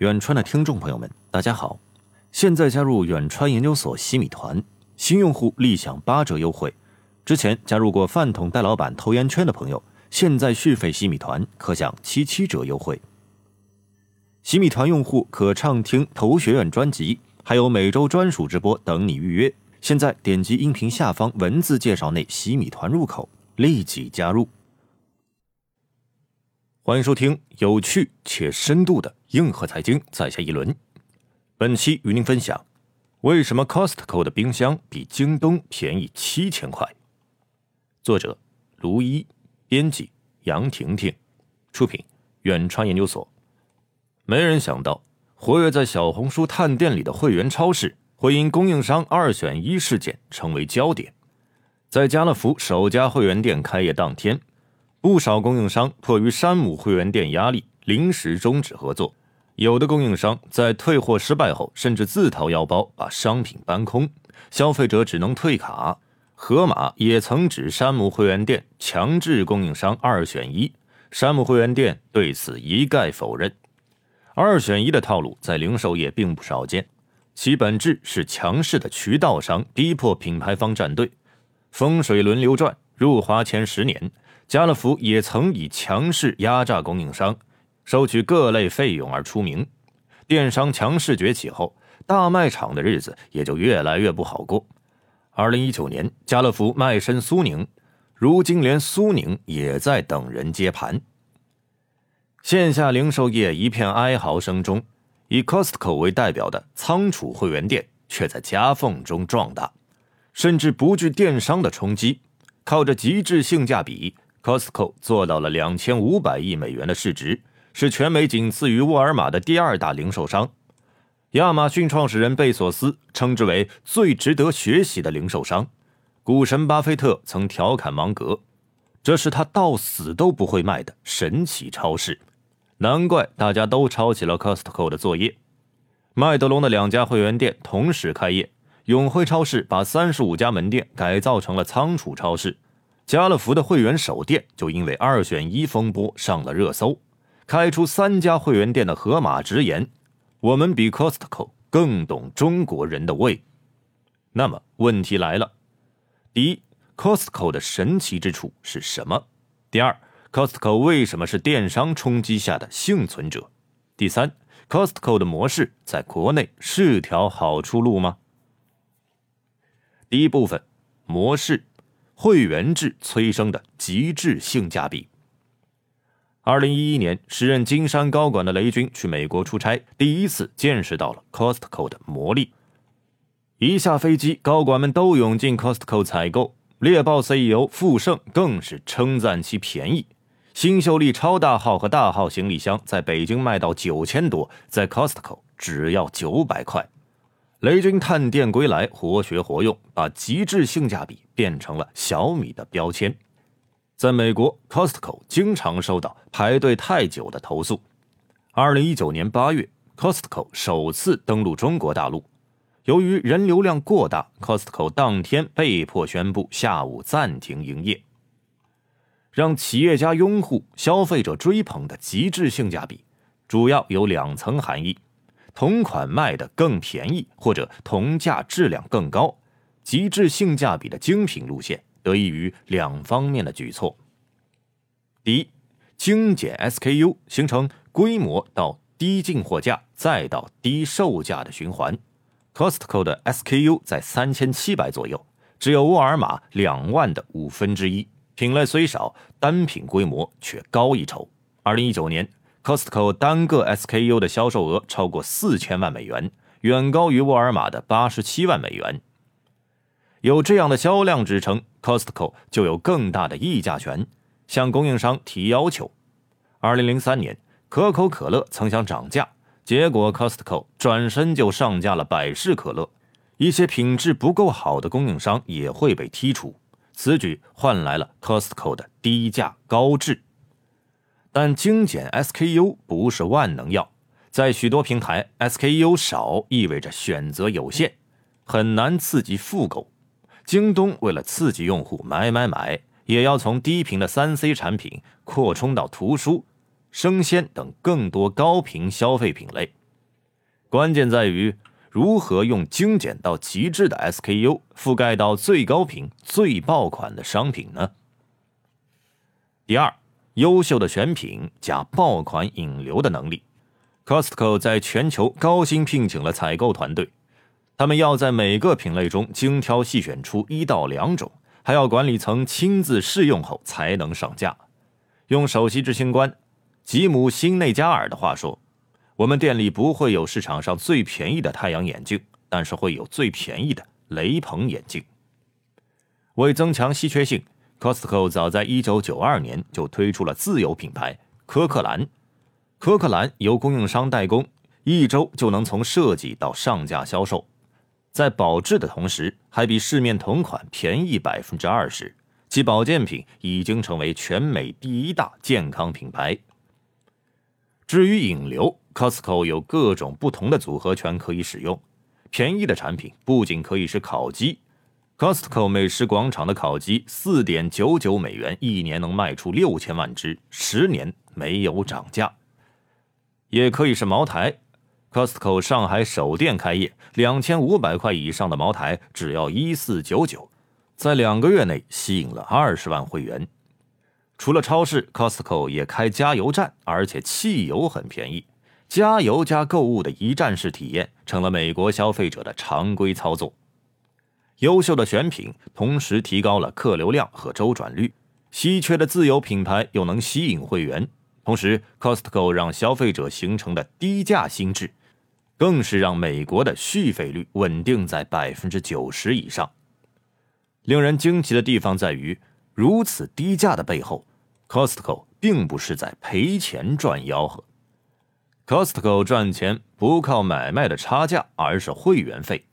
远川的听众朋友们，大家好！现在加入远川研究所西米团，新用户立享八折优惠。之前加入过饭桶戴老板投研圈的朋友，现在续费西米团可享七七折优惠。西米团用户可畅听投学院专辑，还有每周专属直播等你预约。现在点击音频下方文字介绍内西米团入口，立即加入。欢迎收听有趣且深度的硬核财经，在下一轮。本期与您分享：为什么 Costco 的冰箱比京东便宜七千块？作者：卢一，编辑：杨婷婷，出品：远川研究所。没人想到，活跃在小红书探店里的会员超市，会因供应商二选一事件成为焦点。在家乐福首家会员店开业当天。不少供应商迫于山姆会员店压力，临时终止合作。有的供应商在退货失败后，甚至自掏腰包把商品搬空，消费者只能退卡。盒马也曾指山姆会员店强制供应商二选一，山姆会员店对此一概否认。二选一的套路在零售业并不少见，其本质是强势的渠道商逼迫品牌方站队。风水轮流转，入华前十年。家乐福也曾以强势压榨供应商、收取各类费用而出名。电商强势崛起后，大卖场的日子也就越来越不好过。二零一九年，家乐福卖身苏宁，如今连苏宁也在等人接盘。线下零售业一片哀嚎声中，以 Costco 为代表的仓储会员店却在夹缝中壮大，甚至不惧电商的冲击，靠着极致性价比。Costco 做到了两千五百亿美元的市值，是全美仅次于沃尔玛的第二大零售商。亚马逊创始人贝索斯称之为最值得学习的零售商。股神巴菲特曾调侃芒格：“这是他到死都不会卖的神奇超市。”难怪大家都抄起了 Costco 的作业。麦德龙的两家会员店同时开业，永辉超市把三十五家门店改造成了仓储超市。家乐福的会员首店就因为二选一风波上了热搜，开出三家会员店的盒马直言：“我们比 Costco 更懂中国人的胃。”那么问题来了：第一，Costco 的神奇之处是什么？第二，Costco 为什么是电商冲击下的幸存者？第三，Costco 的模式在国内是条好出路吗？第一部分，模式。会员制催生的极致性价比。二零一一年，时任金山高管的雷军去美国出差，第一次见识到了 Costco 的魔力。一下飞机，高管们都涌进 Costco 采购。猎豹 CEO 傅盛更是称赞其便宜。新秀丽超大号和大号行李箱在北京卖到九千多，在 Costco 只要九百块。雷军探店归来，活学活用，把极致性价比变成了小米的标签。在美国，Costco 经常收到排队太久的投诉。二零一九年八月，Costco 首次登陆中国大陆，由于人流量过大，Costco 当天被迫宣布下午暂停营业。让企业家拥护、消费者追捧的极致性价比，主要有两层含义。同款卖的更便宜，或者同价质量更高，极致性价比的精品路线得益于两方面的举措。第一，精简 SKU，形成规模到低进货价再到低售价的循环。Costco 的 SKU 在三千七百左右，只有沃尔玛两万的五分之一。品类虽少，单品规模却高一筹。二零一九年。Costco 单个 SKU 的销售额超过四千万美元，远高于沃尔玛的八十七万美元。有这样的销量支撑，Costco 就有更大的议价权，向供应商提要求。二零零三年，可口可乐曾想涨价，结果 Costco 转身就上架了百事可乐。一些品质不够好的供应商也会被剔除。此举换来了 Costco 的低价高质。但精简 SKU 不是万能药，在许多平台，SKU 少意味着选择有限，很难刺激复购。京东为了刺激用户买买买，也要从低频的三 C 产品扩充到图书、生鲜等更多高频消费品类。关键在于如何用精简到极致的 SKU 覆盖到最高频、最爆款的商品呢？第二，优秀的选品加爆款引流的能力。Costco 在全球高薪聘请了采购团队。他们要在每个品类中精挑细选出一到两种，还要管理层亲自试用后才能上架。用首席执行官吉姆·辛内加尔的话说：“我们店里不会有市场上最便宜的太阳眼镜，但是会有最便宜的雷朋眼镜。”为增强稀缺性，Costco 早在1992年就推出了自有品牌科克兰。科克兰由供应商代工，一周就能从设计到上架销售。在保质的同时，还比市面同款便宜百分之二十，其保健品已经成为全美第一大健康品牌。至于引流，Costco 有各种不同的组合拳可以使用。便宜的产品不仅可以是烤鸡，Costco 美食广场的烤鸡四点九九美元，一年能卖出六千万只，十年没有涨价；也可以是茅台。Costco 上海首店开业，两千五百块以上的茅台只要一四九九，在两个月内吸引了二十万会员。除了超市，Costco 也开加油站，而且汽油很便宜。加油加购物的一站式体验成了美国消费者的常规操作。优秀的选品同时提高了客流量和周转率，稀缺的自有品牌又能吸引会员。同时，Costco 让消费者形成的低价心智。更是让美国的续费率稳定在百分之九十以上。令人惊奇的地方在于，如此低价的背后，Costco 并不是在赔钱赚吆喝。Costco 赚钱不靠买卖的差价，而是会员费。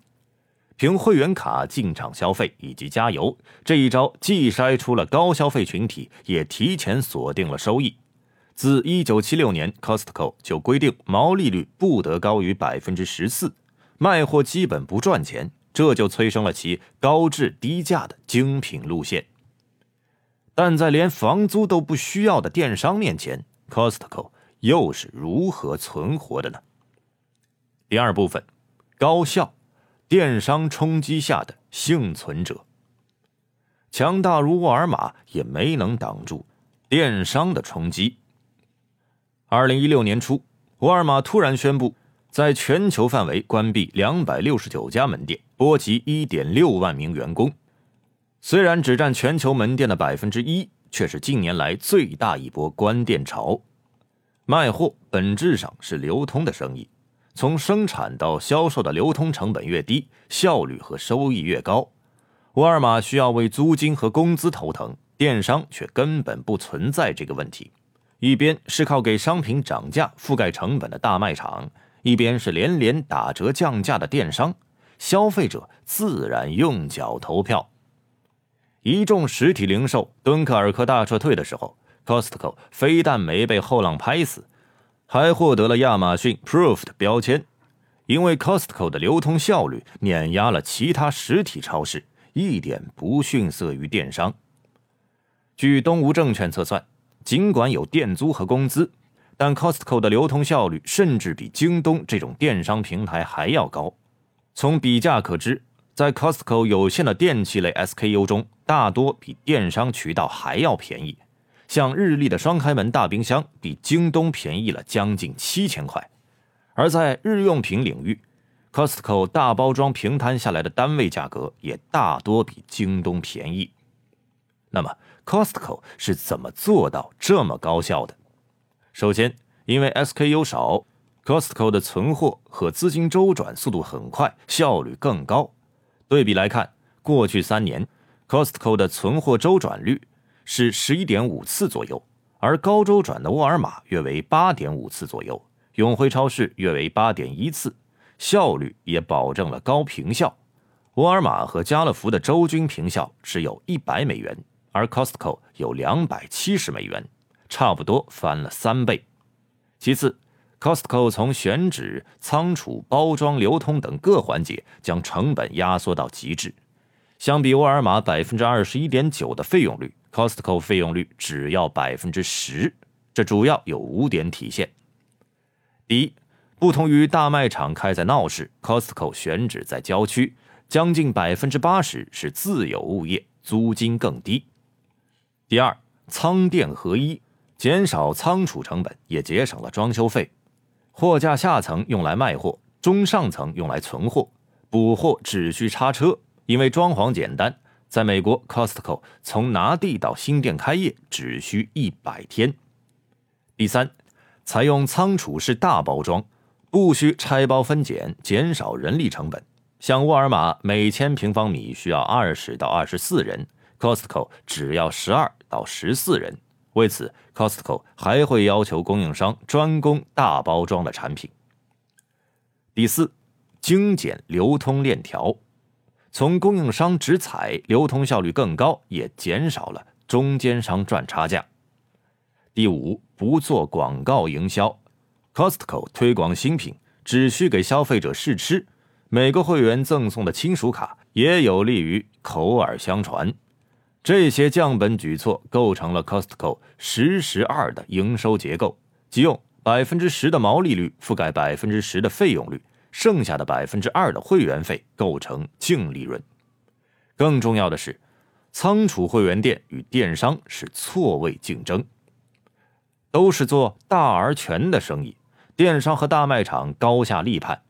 凭会员卡进场消费以及加油这一招，既筛出了高消费群体，也提前锁定了收益。自一九七六年，Costco 就规定毛利率不得高于百分之十四，卖货基本不赚钱，这就催生了其高质低价的精品路线。但在连房租都不需要的电商面前，Costco 又是如何存活的呢？第二部分，高效电商冲击下的幸存者，强大如沃尔玛也没能挡住电商的冲击。二零一六年初，沃尔玛突然宣布，在全球范围关闭两百六十九家门店，波及一点六万名员工。虽然只占全球门店的百分之一，却是近年来最大一波关店潮。卖货本质上是流通的生意，从生产到销售的流通成本越低，效率和收益越高。沃尔玛需要为租金和工资头疼，电商却根本不存在这个问题。一边是靠给商品涨价覆盖成本的大卖场，一边是连连打折降价的电商，消费者自然用脚投票。一众实体零售敦刻尔克大撤退的时候，Costco 非但没被后浪拍死，还获得了亚马逊 Proof 的标签，因为 Costco 的流通效率碾压了其他实体超市，一点不逊色于电商。据东吴证券测算。尽管有店租和工资，但 Costco 的流通效率甚至比京东这种电商平台还要高。从比价可知，在 Costco 有限的电器类 SKU 中，大多比电商渠道还要便宜。像日立的双开门大冰箱，比京东便宜了将近七千块。而在日用品领域，Costco 大包装平摊下来的单位价格也大多比京东便宜。那么，Costco 是怎么做到这么高效的？首先，因为 SKU 少，Costco 的存货和资金周转速度很快，效率更高。对比来看，过去三年，Costco 的存货周转率是十一点五次左右，而高周转的沃尔玛约为八点五次左右，永辉超市约为八点一次，效率也保证了高平效。沃尔玛和家乐福的周均平效只有一百美元，而 Costco 有两百七十美元，差不多翻了三倍。其次，Costco 从选址、仓储、包装、流通等各环节将成本压缩到极致。相比沃尔玛百分之二十一点九的费用率，Costco 费用率只要百分之十。这主要有五点体现：第一，不同于大卖场开在闹市，Costco 选址在郊区。将近百分之八十是自有物业，租金更低。第二，仓店合一，减少仓储成本，也节省了装修费。货架下层用来卖货，中上层用来存货，补货只需叉车，因为装潢简单。在美国，Costco 从拿地到新店开业只需一百天。第三，采用仓储式大包装，不需拆包分拣，减少人力成本。像沃尔玛每千平方米需要二十到二十四人，Costco 只要十二到十四人。为此，Costco 还会要求供应商专供大包装的产品。第四，精简流通链条，从供应商直采，流通效率更高，也减少了中间商赚差价。第五，不做广告营销，Costco 推广新品只需给消费者试吃。每个会员赠送的亲属卡也有利于口耳相传，这些降本举措构成了 Costco 十十二的营收结构，即用百分之十的毛利率覆盖百分之十的费用率，剩下的百分之二的会员费构成净利润。更重要的是，仓储会员店与电商是错位竞争，都是做大而全的生意，电商和大卖场高下立判。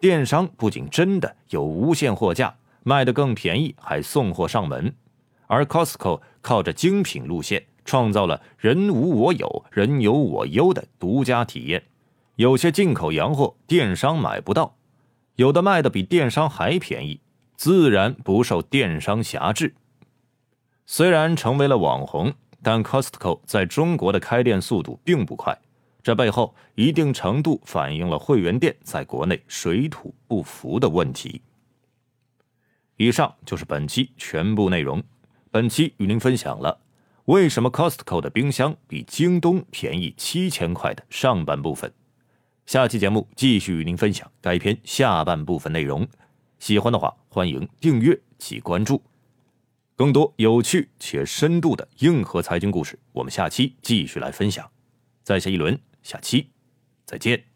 电商不仅真的有无限货架，卖得更便宜，还送货上门；而 Costco 靠着精品路线，创造了人无我有，人有我优的独家体验。有些进口洋货电商买不到，有的卖的比电商还便宜，自然不受电商辖制。虽然成为了网红，但 Costco 在中国的开店速度并不快。这背后一定程度反映了会员店在国内水土不服的问题。以上就是本期全部内容。本期与您分享了为什么 Costco 的冰箱比京东便宜七千块的上半部分。下期节目继续与您分享该篇下半部分内容。喜欢的话，欢迎订阅及关注。更多有趣且深度的硬核财经故事，我们下期继续来分享。在下一轮。下期再见。